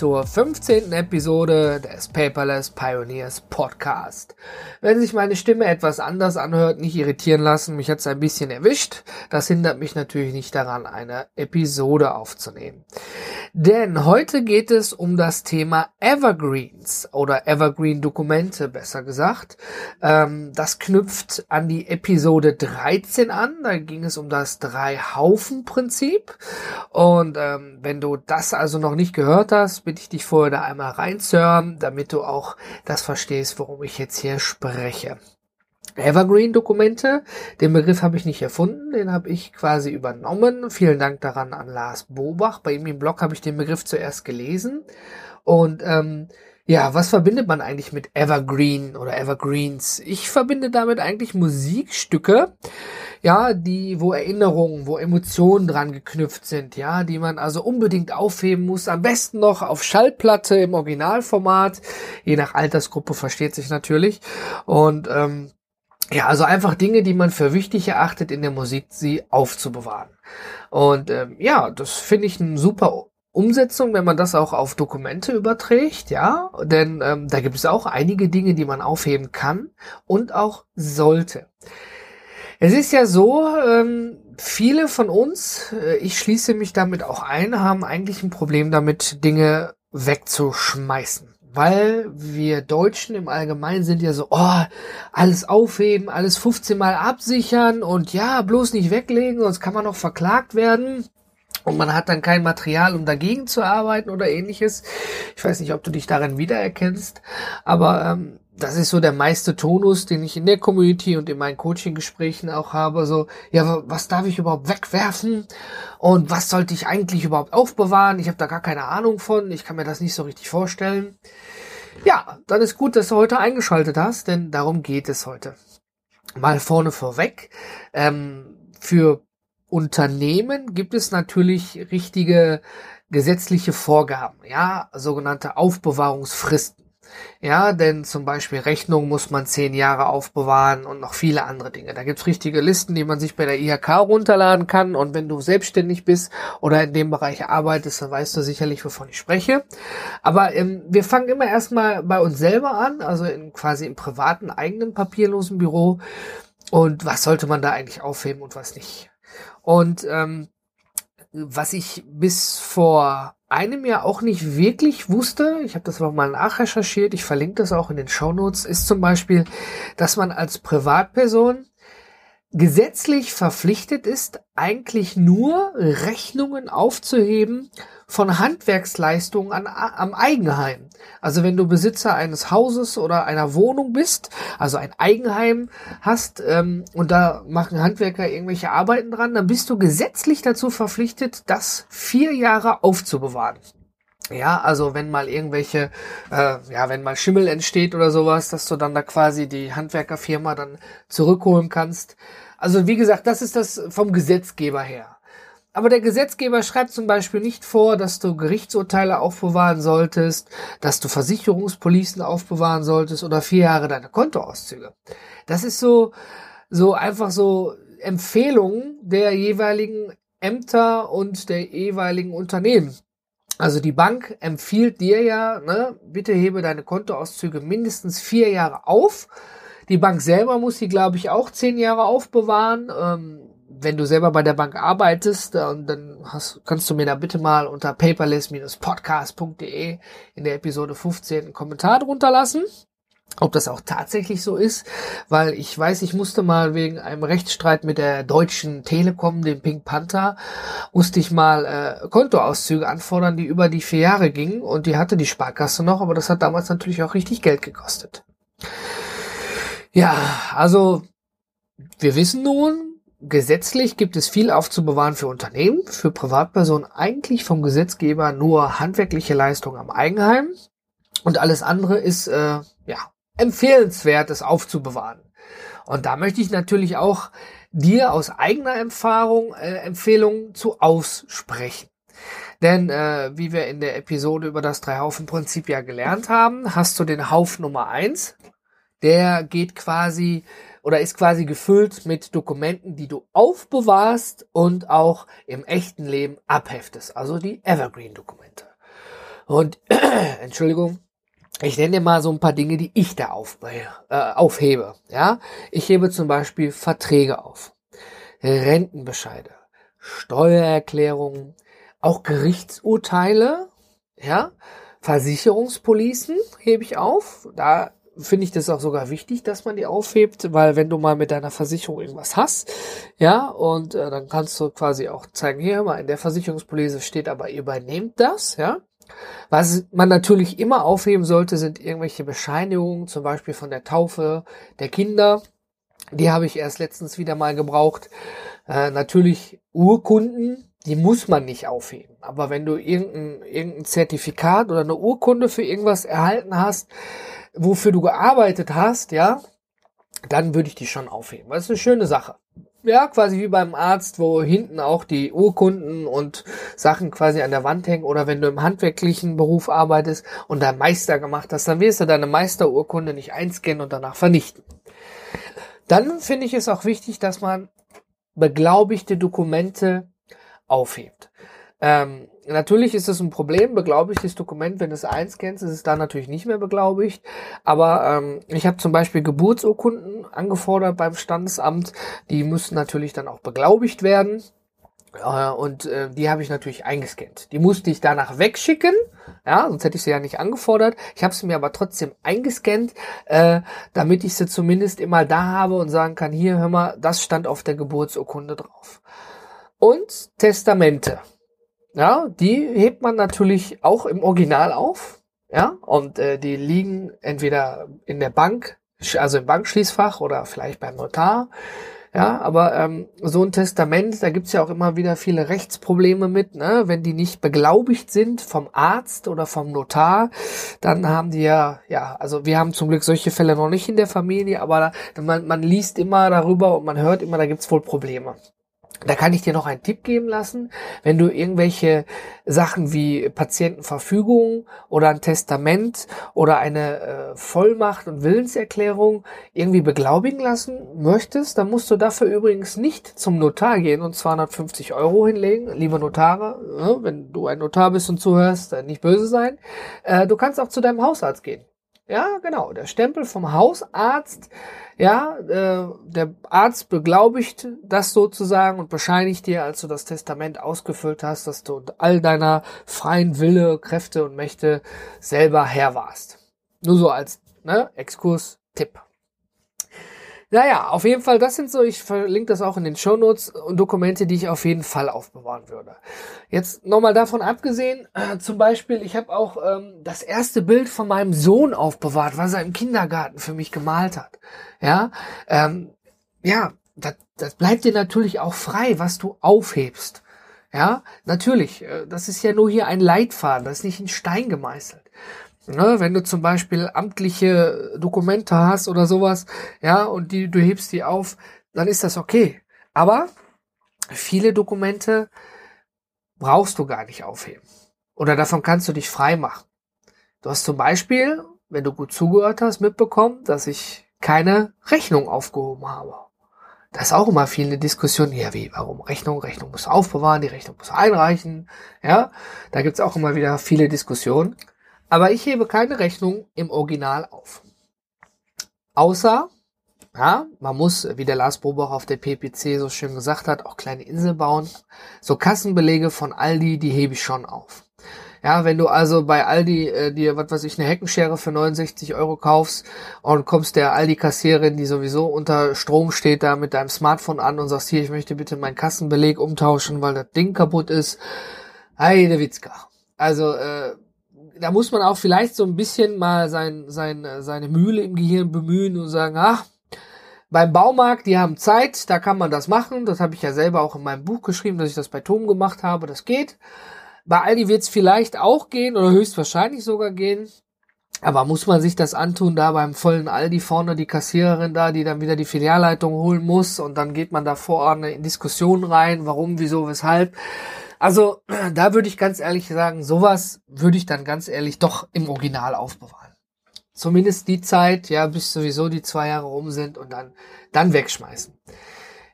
zur 15. Episode des Paperless Pioneers Podcast. Wenn sich meine Stimme etwas anders anhört, nicht irritieren lassen, mich hat's ein bisschen erwischt. Das hindert mich natürlich nicht daran, eine Episode aufzunehmen. Denn heute geht es um das Thema Evergreens oder Evergreen-Dokumente, besser gesagt. Ähm, das knüpft an die Episode 13 an. Da ging es um das Drei-Haufen-Prinzip. Und ähm, wenn du das also noch nicht gehört hast, bitte ich dich vorher da einmal reinzuhören, damit du auch das verstehst, worum ich jetzt hier spreche. Evergreen-Dokumente. Den Begriff habe ich nicht erfunden, den habe ich quasi übernommen. Vielen Dank daran an Lars Bobach. Bei ihm im Blog habe ich den Begriff zuerst gelesen. Und ähm, ja, was verbindet man eigentlich mit Evergreen oder Evergreens? Ich verbinde damit eigentlich Musikstücke, ja, die, wo Erinnerungen, wo Emotionen dran geknüpft sind, ja, die man also unbedingt aufheben muss. Am besten noch auf Schallplatte im Originalformat, je nach Altersgruppe versteht sich natürlich. Und ähm, ja, also einfach Dinge, die man für wichtig erachtet in der Musik, sie aufzubewahren. Und ähm, ja, das finde ich eine super Umsetzung, wenn man das auch auf Dokumente überträgt, ja, denn ähm, da gibt es auch einige Dinge, die man aufheben kann und auch sollte. Es ist ja so, ähm, viele von uns, äh, ich schließe mich damit auch ein, haben eigentlich ein Problem damit, Dinge wegzuschmeißen weil wir Deutschen im Allgemeinen sind ja so, oh, alles aufheben, alles 15 Mal absichern und ja, bloß nicht weglegen, sonst kann man noch verklagt werden. Und man hat dann kein Material, um dagegen zu arbeiten oder ähnliches. Ich weiß nicht, ob du dich darin wiedererkennst, aber ähm, das ist so der meiste Tonus, den ich in der Community und in meinen Coaching-Gesprächen auch habe. So, ja, was darf ich überhaupt wegwerfen? Und was sollte ich eigentlich überhaupt aufbewahren? Ich habe da gar keine Ahnung von. Ich kann mir das nicht so richtig vorstellen. Ja, dann ist gut, dass du heute eingeschaltet hast, denn darum geht es heute. Mal vorne vorweg. Ähm, für Unternehmen gibt es natürlich richtige gesetzliche Vorgaben, ja, sogenannte Aufbewahrungsfristen. Ja, denn zum Beispiel Rechnungen muss man zehn Jahre aufbewahren und noch viele andere Dinge. Da gibt's richtige Listen, die man sich bei der IHK runterladen kann. Und wenn du selbstständig bist oder in dem Bereich arbeitest, dann weißt du sicherlich, wovon ich spreche. Aber ähm, wir fangen immer erstmal bei uns selber an, also in, quasi im privaten, eigenen papierlosen Büro. Und was sollte man da eigentlich aufheben und was nicht? Und ähm, was ich bis vor einem Jahr auch nicht wirklich wusste, ich habe das aber mal nachrecherchiert, ich verlinke das auch in den Shownotes, ist zum Beispiel, dass man als Privatperson gesetzlich verpflichtet ist, eigentlich nur Rechnungen aufzuheben von Handwerksleistungen an, am Eigenheim. Also wenn du Besitzer eines Hauses oder einer Wohnung bist, also ein Eigenheim hast ähm, und da machen Handwerker irgendwelche Arbeiten dran, dann bist du gesetzlich dazu verpflichtet, das vier Jahre aufzubewahren. Ja, also wenn mal irgendwelche, äh, ja, wenn mal Schimmel entsteht oder sowas, dass du dann da quasi die Handwerkerfirma dann zurückholen kannst. Also wie gesagt, das ist das vom Gesetzgeber her. Aber der Gesetzgeber schreibt zum Beispiel nicht vor, dass du Gerichtsurteile aufbewahren solltest, dass du Versicherungspolicen aufbewahren solltest oder vier Jahre deine Kontoauszüge. Das ist so, so einfach so Empfehlungen der jeweiligen Ämter und der jeweiligen Unternehmen. Also die Bank empfiehlt dir ja, ne, bitte hebe deine Kontoauszüge mindestens vier Jahre auf. Die Bank selber muss sie, glaube ich, auch zehn Jahre aufbewahren. Ähm, wenn du selber bei der Bank arbeitest, äh, dann hast, kannst du mir da bitte mal unter paperless-podcast.de in der Episode 15 einen Kommentar drunter lassen ob das auch tatsächlich so ist, weil ich weiß, ich musste mal wegen einem Rechtsstreit mit der deutschen Telekom, dem Pink Panther, musste ich mal äh, Kontoauszüge anfordern, die über die vier Jahre gingen und die hatte die Sparkasse noch, aber das hat damals natürlich auch richtig Geld gekostet. Ja, also wir wissen nun, gesetzlich gibt es viel aufzubewahren für Unternehmen, für Privatpersonen eigentlich vom Gesetzgeber nur handwerkliche Leistung am Eigenheim und alles andere ist äh, ja empfehlenswert, es aufzubewahren. Und da möchte ich natürlich auch dir aus eigener Erfahrung äh, Empfehlungen zu aussprechen. Denn äh, wie wir in der Episode über das Drei-Haufen-Prinzip ja gelernt haben, hast du den Hauf Nummer eins. Der geht quasi oder ist quasi gefüllt mit Dokumenten, die du aufbewahrst und auch im echten Leben abheftest. Also die Evergreen-Dokumente. Und Entschuldigung, ich nenne dir mal so ein paar Dinge, die ich da auf, äh, aufhebe. Ja, ich hebe zum Beispiel Verträge auf, Rentenbescheide, Steuererklärungen, auch Gerichtsurteile, ja, Versicherungspolicen hebe ich auf. Da finde ich das auch sogar wichtig, dass man die aufhebt, weil wenn du mal mit deiner Versicherung irgendwas hast, ja, und äh, dann kannst du quasi auch zeigen, hier mal in der Versicherungspolice steht aber, ihr übernehmt das, ja. Was man natürlich immer aufheben sollte, sind irgendwelche Bescheinigungen, zum Beispiel von der Taufe der Kinder. Die habe ich erst letztens wieder mal gebraucht. Äh, natürlich Urkunden, die muss man nicht aufheben. Aber wenn du irgendein, irgendein Zertifikat oder eine Urkunde für irgendwas erhalten hast, wofür du gearbeitet hast, ja, dann würde ich die schon aufheben. Das ist eine schöne Sache. Ja, quasi wie beim Arzt, wo hinten auch die Urkunden und Sachen quasi an der Wand hängen oder wenn du im handwerklichen Beruf arbeitest und da Meister gemacht hast, dann wirst du deine Meisterurkunde nicht einscannen und danach vernichten. Dann finde ich es auch wichtig, dass man beglaubigte Dokumente aufhebt. Ähm, natürlich ist es ein Problem, beglaubigtes Dokument, wenn du es einscannst, ist es dann natürlich nicht mehr beglaubigt. Aber ähm, ich habe zum Beispiel Geburtsurkunden angefordert beim Standesamt. Die müssen natürlich dann auch beglaubigt werden. Äh, und äh, die habe ich natürlich eingescannt. Die musste ich danach wegschicken, ja, sonst hätte ich sie ja nicht angefordert. Ich habe sie mir aber trotzdem eingescannt, äh, damit ich sie zumindest immer da habe und sagen kann, hier, hör mal, das stand auf der Geburtsurkunde drauf. Und Testamente. Ja, die hebt man natürlich auch im Original auf. Ja, und äh, die liegen entweder in der Bank, also im Bankschließfach oder vielleicht beim Notar. Ja, aber ähm, so ein Testament, da gibt's ja auch immer wieder viele Rechtsprobleme mit, ne? Wenn die nicht beglaubigt sind vom Arzt oder vom Notar, dann haben die ja, ja, also wir haben zum Glück solche Fälle noch nicht in der Familie, aber da, man, man liest immer darüber und man hört immer, da gibt's wohl Probleme. Da kann ich dir noch einen Tipp geben lassen. Wenn du irgendwelche Sachen wie Patientenverfügung oder ein Testament oder eine äh, Vollmacht und Willenserklärung irgendwie beglaubigen lassen möchtest, dann musst du dafür übrigens nicht zum Notar gehen und 250 Euro hinlegen. Liebe Notare, äh, wenn du ein Notar bist und zuhörst, äh, nicht böse sein. Äh, du kannst auch zu deinem Hausarzt gehen. Ja, genau. Der Stempel vom Hausarzt ja, äh, der Arzt beglaubigt das sozusagen und bescheinigt dir, als du das Testament ausgefüllt hast, dass du all deiner freien Wille, Kräfte und Mächte selber Herr warst. Nur so als ne, Exkurs-Tipp. Naja, auf jeden Fall, das sind so, ich verlinke das auch in den Show Notes und Dokumente, die ich auf jeden Fall aufbewahren würde. Jetzt nochmal davon abgesehen, äh, zum Beispiel, ich habe auch ähm, das erste Bild von meinem Sohn aufbewahrt, was er im Kindergarten für mich gemalt hat. Ja, ähm, ja, das, das bleibt dir natürlich auch frei, was du aufhebst. Ja, natürlich, äh, das ist ja nur hier ein Leitfaden, das ist nicht in Stein gemeißelt. Ne, wenn du zum Beispiel amtliche Dokumente hast oder sowas, ja, und die, du hebst die auf, dann ist das okay. Aber viele Dokumente brauchst du gar nicht aufheben. Oder davon kannst du dich frei machen. Du hast zum Beispiel, wenn du gut zugehört hast, mitbekommen, dass ich keine Rechnung aufgehoben habe. Das ist auch immer viel eine Diskussion, ja wie, warum Rechnung? Rechnung muss aufbewahren, die Rechnung muss einreichen, ja. Da gibt's auch immer wieder viele Diskussionen. Aber ich hebe keine Rechnung im Original auf. Außer, ja, man muss, wie der Lars Bobach auf der PPC so schön gesagt hat, auch kleine Inseln bauen. So Kassenbelege von Aldi, die hebe ich schon auf. Ja, wenn du also bei Aldi äh, dir, was weiß ich, eine Heckenschere für 69 Euro kaufst und kommst der Aldi-Kassiererin, die sowieso unter Strom steht, da mit deinem Smartphone an und sagst, hier, ich möchte bitte meinen Kassenbeleg umtauschen, weil das Ding kaputt ist. Heide Witzka. Also, äh, da muss man auch vielleicht so ein bisschen mal sein, sein, seine Mühle im Gehirn bemühen und sagen, ach, beim Baumarkt, die haben Zeit, da kann man das machen. Das habe ich ja selber auch in meinem Buch geschrieben, dass ich das bei Tom gemacht habe. Das geht. Bei Aldi wird es vielleicht auch gehen oder höchstwahrscheinlich sogar gehen. Aber muss man sich das antun, da beim vollen Aldi vorne die Kassiererin da, die dann wieder die Filialleitung holen muss und dann geht man da vorne in Diskussionen rein, warum, wieso, weshalb. Also da würde ich ganz ehrlich sagen, sowas würde ich dann ganz ehrlich doch im Original aufbewahren. Zumindest die Zeit, ja, bis sowieso die zwei Jahre rum sind und dann, dann wegschmeißen.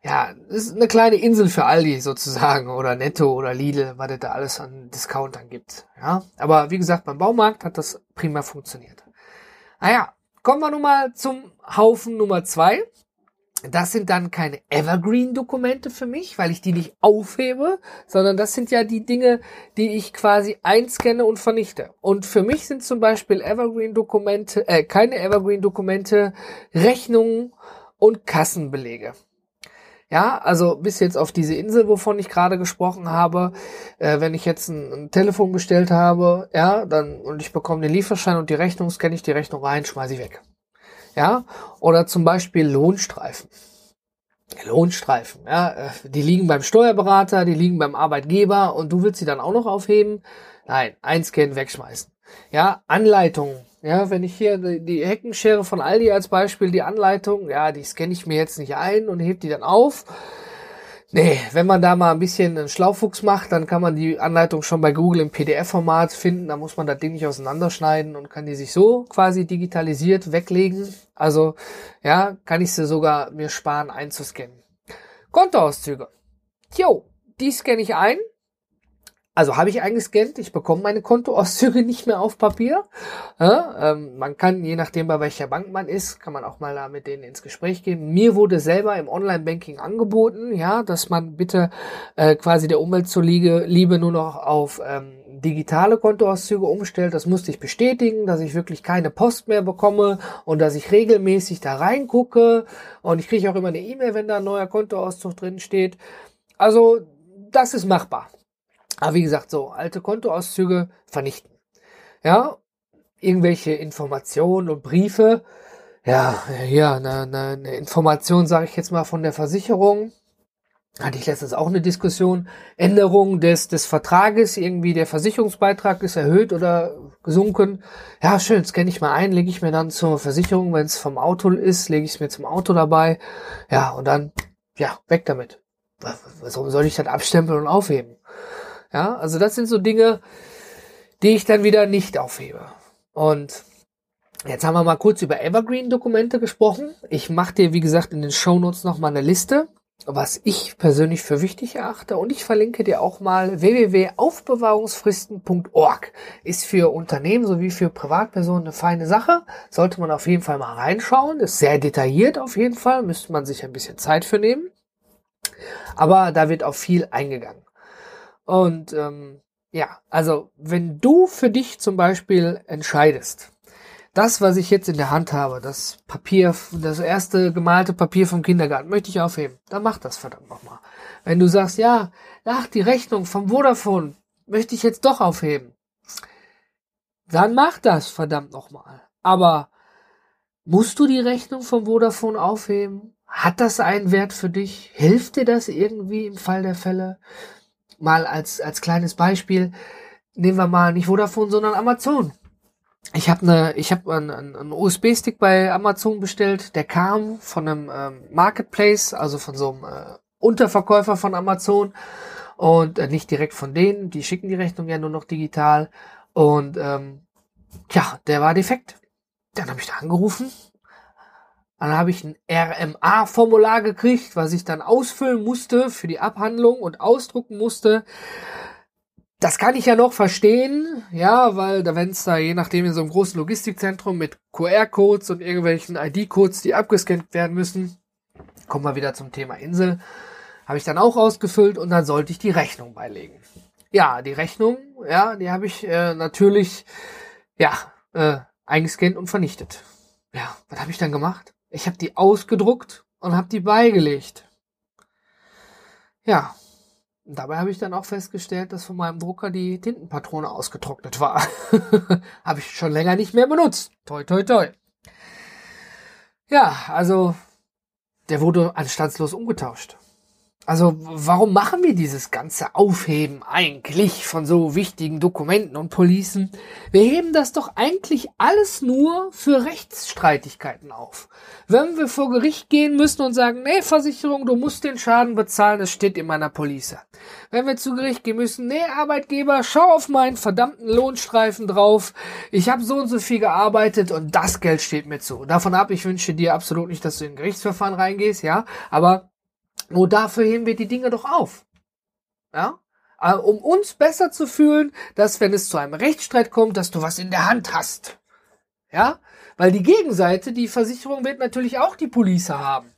Ja, ist eine kleine Insel für Aldi sozusagen oder Netto oder Lidl, was es da alles an Discountern gibt. Ja, aber wie gesagt, beim Baumarkt hat das prima funktioniert. Naja, kommen wir nun mal zum Haufen Nummer zwei. Das sind dann keine Evergreen-Dokumente für mich, weil ich die nicht aufhebe, sondern das sind ja die Dinge, die ich quasi einscanne und vernichte. Und für mich sind zum Beispiel Evergreen-Dokumente, äh, keine Evergreen-Dokumente, Rechnungen und Kassenbelege. Ja, also bis jetzt auf diese Insel, wovon ich gerade gesprochen habe, äh, wenn ich jetzt ein, ein, Telefon bestellt habe, ja, dann und ich bekomme den Lieferschein und die Rechnung, scanne ich die Rechnung rein, schmeiße ich weg. Ja, oder zum Beispiel Lohnstreifen. Lohnstreifen, ja, äh, die liegen beim Steuerberater, die liegen beim Arbeitgeber und du willst sie dann auch noch aufheben? Nein, einscannen, wegschmeißen. Ja, Anleitungen ja, wenn ich hier die Heckenschere von Aldi als Beispiel, die Anleitung, ja, die scanne ich mir jetzt nicht ein und heb die dann auf. Nee, wenn man da mal ein bisschen einen Schlaufuchs macht, dann kann man die Anleitung schon bei Google im PDF-Format finden. Da muss man das Ding nicht auseinanderschneiden und kann die sich so quasi digitalisiert weglegen. Also, ja, kann ich sie sogar mir sparen einzuscannen. Kontoauszüge. Jo, die scanne ich ein also habe ich eingescannt, ich bekomme meine Kontoauszüge nicht mehr auf Papier. Ja, ähm, man kann, je nachdem bei welcher Bank man ist, kann man auch mal da mit denen ins Gespräch gehen. Mir wurde selber im Online-Banking angeboten, ja, dass man bitte äh, quasi der Umwelt zuliebe Liebe nur noch auf ähm, digitale Kontoauszüge umstellt. Das musste ich bestätigen, dass ich wirklich keine Post mehr bekomme und dass ich regelmäßig da reingucke. Und ich kriege auch immer eine E-Mail, wenn da ein neuer Kontoauszug drin steht. Also das ist machbar. Aber wie gesagt, so alte Kontoauszüge vernichten. Ja, irgendwelche Informationen und Briefe. Ja, eine, eine, eine Information, sage ich jetzt mal, von der Versicherung. Hatte ich letztens auch eine Diskussion. Änderung des, des Vertrages, irgendwie der Versicherungsbeitrag ist erhöht oder gesunken. Ja, schön, scanne ich mal ein, lege ich mir dann zur Versicherung, wenn es vom Auto ist, lege ich es mir zum Auto dabei. Ja, und dann, ja, weg damit. Warum soll ich das abstempeln und aufheben? Ja, also das sind so Dinge, die ich dann wieder nicht aufhebe. Und jetzt haben wir mal kurz über Evergreen-Dokumente gesprochen. Ich mache dir, wie gesagt, in den Shownotes nochmal eine Liste, was ich persönlich für wichtig erachte. Und ich verlinke dir auch mal www.aufbewahrungsfristen.org. Ist für Unternehmen sowie für Privatpersonen eine feine Sache. Sollte man auf jeden Fall mal reinschauen. Ist sehr detailliert auf jeden Fall. Müsste man sich ein bisschen Zeit für nehmen. Aber da wird auch viel eingegangen. Und ähm, ja, also wenn du für dich zum Beispiel entscheidest, das, was ich jetzt in der Hand habe, das Papier, das erste gemalte Papier vom Kindergarten, möchte ich aufheben, dann mach das verdammt nochmal. Wenn du sagst, ja, ach, die Rechnung vom Vodafone möchte ich jetzt doch aufheben, dann mach das verdammt nochmal. Aber musst du die Rechnung vom Vodafone aufheben? Hat das einen Wert für dich? Hilft dir das irgendwie im Fall der Fälle? Mal als, als kleines Beispiel, nehmen wir mal nicht Vodafone, sondern Amazon. Ich habe eine, ich einen, einen USB-Stick bei Amazon bestellt, der kam von einem ähm, Marketplace, also von so einem äh, Unterverkäufer von Amazon und äh, nicht direkt von denen. Die schicken die Rechnung ja nur noch digital und ähm, ja, der war defekt. Dann habe ich da angerufen dann habe ich ein RMA-Formular gekriegt, was ich dann ausfüllen musste für die Abhandlung und ausdrucken musste. Das kann ich ja noch verstehen, ja, weil da wenn es da je nachdem in so einem großen Logistikzentrum mit QR-Codes und irgendwelchen ID-Codes, die abgescannt werden müssen, kommen wir wieder zum Thema Insel, habe ich dann auch ausgefüllt und dann sollte ich die Rechnung beilegen. Ja, die Rechnung, ja, die habe ich äh, natürlich, ja, äh, eingescannt und vernichtet. Ja, was habe ich dann gemacht? Ich habe die ausgedruckt und habe die beigelegt. Ja, dabei habe ich dann auch festgestellt, dass von meinem Drucker die Tintenpatrone ausgetrocknet war. habe ich schon länger nicht mehr benutzt. Toi, toi, toi. Ja, also der wurde anstandslos umgetauscht. Also warum machen wir dieses ganze Aufheben eigentlich von so wichtigen Dokumenten und Policen? Wir heben das doch eigentlich alles nur für Rechtsstreitigkeiten auf. Wenn wir vor Gericht gehen müssen und sagen, nee, Versicherung, du musst den Schaden bezahlen, das steht in meiner Police. Wenn wir zu Gericht gehen müssen, nee, Arbeitgeber, schau auf meinen verdammten Lohnstreifen drauf. Ich habe so und so viel gearbeitet und das Geld steht mir zu. Davon ab, ich wünsche dir absolut nicht, dass du in Gerichtsverfahren reingehst, ja, aber nur dafür heben wir die Dinge doch auf. Ja? Äh, um uns besser zu fühlen, dass wenn es zu einem Rechtsstreit kommt, dass du was in der Hand hast. Ja? Weil die Gegenseite, die Versicherung wird natürlich auch die Police haben.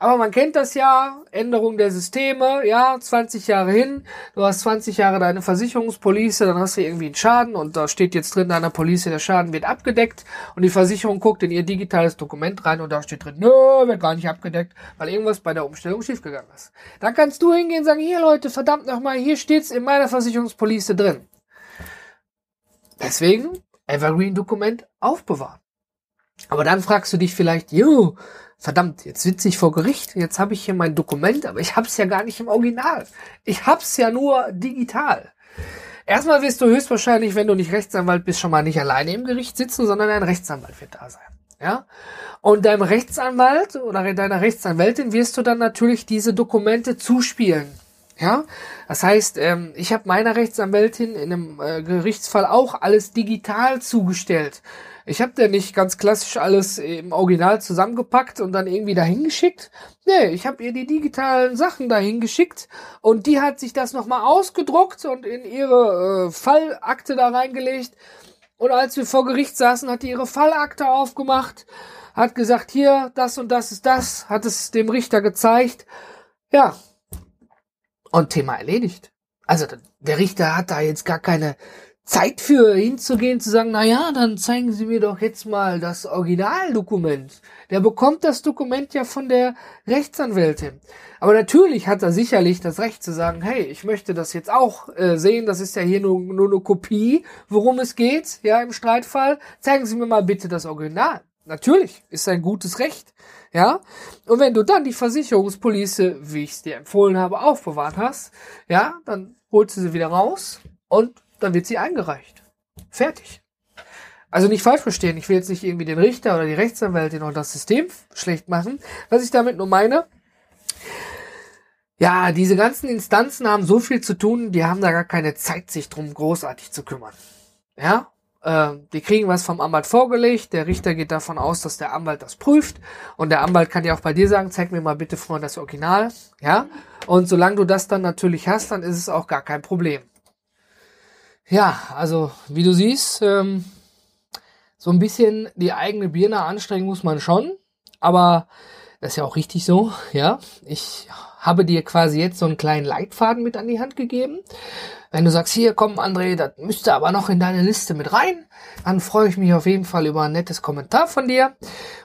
Aber man kennt das ja, Änderung der Systeme, ja, 20 Jahre hin, du hast 20 Jahre deine Versicherungspolice, dann hast du irgendwie einen Schaden und da steht jetzt drin, deiner Police, der Schaden wird abgedeckt und die Versicherung guckt in ihr digitales Dokument rein und da steht drin, nö, wird gar nicht abgedeckt, weil irgendwas bei der Umstellung schiefgegangen ist. Dann kannst du hingehen und sagen, hier Leute, verdammt nochmal, hier steht's in meiner Versicherungspolice drin. Deswegen Evergreen-Dokument aufbewahren. Aber dann fragst du dich vielleicht, jo, verdammt, jetzt sitze ich vor Gericht, jetzt habe ich hier mein Dokument, aber ich habe es ja gar nicht im Original. Ich hab's ja nur digital. Erstmal wirst du höchstwahrscheinlich, wenn du nicht Rechtsanwalt bist, schon mal nicht alleine im Gericht sitzen, sondern ein Rechtsanwalt wird da sein. Ja? Und deinem Rechtsanwalt oder deiner Rechtsanwältin wirst du dann natürlich diese Dokumente zuspielen. Ja, das heißt, ähm, ich habe meiner Rechtsanwältin in einem äh, Gerichtsfall auch alles digital zugestellt. Ich habe dir nicht ganz klassisch alles im Original zusammengepackt und dann irgendwie dahin geschickt. Nee, ich habe ihr die digitalen Sachen dahin geschickt und die hat sich das nochmal ausgedruckt und in ihre äh, Fallakte da reingelegt. Und als wir vor Gericht saßen, hat die ihre Fallakte aufgemacht, hat gesagt, hier, das und das ist das, hat es dem Richter gezeigt. Ja. Und Thema erledigt. Also der Richter hat da jetzt gar keine Zeit für hinzugehen, zu sagen, na ja, dann zeigen Sie mir doch jetzt mal das Originaldokument. Der bekommt das Dokument ja von der Rechtsanwältin. Aber natürlich hat er sicherlich das Recht zu sagen, hey, ich möchte das jetzt auch äh, sehen, das ist ja hier nur, nur eine Kopie, worum es geht, ja, im Streitfall. Zeigen Sie mir mal bitte das Original. Natürlich, ist ein gutes Recht, ja. Und wenn du dann die Versicherungspolice, wie ich es dir empfohlen habe, aufbewahrt hast, ja, dann holst du sie wieder raus und dann wird sie eingereicht. Fertig. Also nicht falsch verstehen, ich will jetzt nicht irgendwie den Richter oder die Rechtsanwältin oder das System schlecht machen. Was ich damit nur meine, ja, diese ganzen Instanzen haben so viel zu tun, die haben da gar keine Zeit, sich drum großartig zu kümmern. Ja, äh, die kriegen was vom Anwalt vorgelegt, der Richter geht davon aus, dass der Anwalt das prüft und der Anwalt kann ja auch bei dir sagen, zeig mir mal bitte vorhin das Original, ja, und solange du das dann natürlich hast, dann ist es auch gar kein Problem. Ja, also wie du siehst, ähm, so ein bisschen die eigene Birne anstrengen muss man schon, aber das ist ja auch richtig so, ja. Ich habe dir quasi jetzt so einen kleinen Leitfaden mit an die Hand gegeben. Wenn du sagst, hier komm André, das müsste aber noch in deine Liste mit rein, dann freue ich mich auf jeden Fall über ein nettes Kommentar von dir.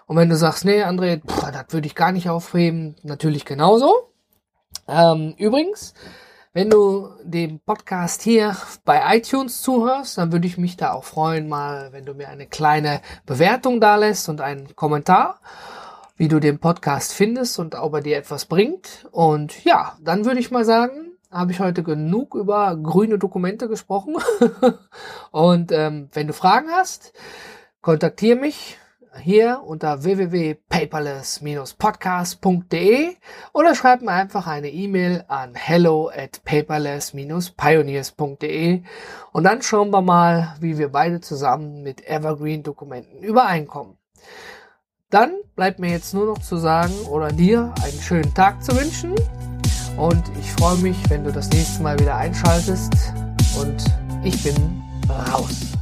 Und wenn du sagst, nee André, das würde ich gar nicht aufheben, natürlich genauso. Ähm, übrigens, wenn du dem Podcast hier bei iTunes zuhörst, dann würde ich mich da auch freuen, mal, wenn du mir eine kleine Bewertung da lässt und einen Kommentar, wie du den Podcast findest und ob er dir etwas bringt. Und ja, dann würde ich mal sagen, habe ich heute genug über grüne Dokumente gesprochen. und ähm, wenn du Fragen hast, kontaktiere mich hier unter www.paperless-podcast.de oder schreib mir einfach eine E-Mail an hello at paperless-pioneers.de und dann schauen wir mal, wie wir beide zusammen mit Evergreen-Dokumenten übereinkommen. Dann bleibt mir jetzt nur noch zu sagen oder dir einen schönen Tag zu wünschen und ich freue mich, wenn du das nächste Mal wieder einschaltest und ich bin raus.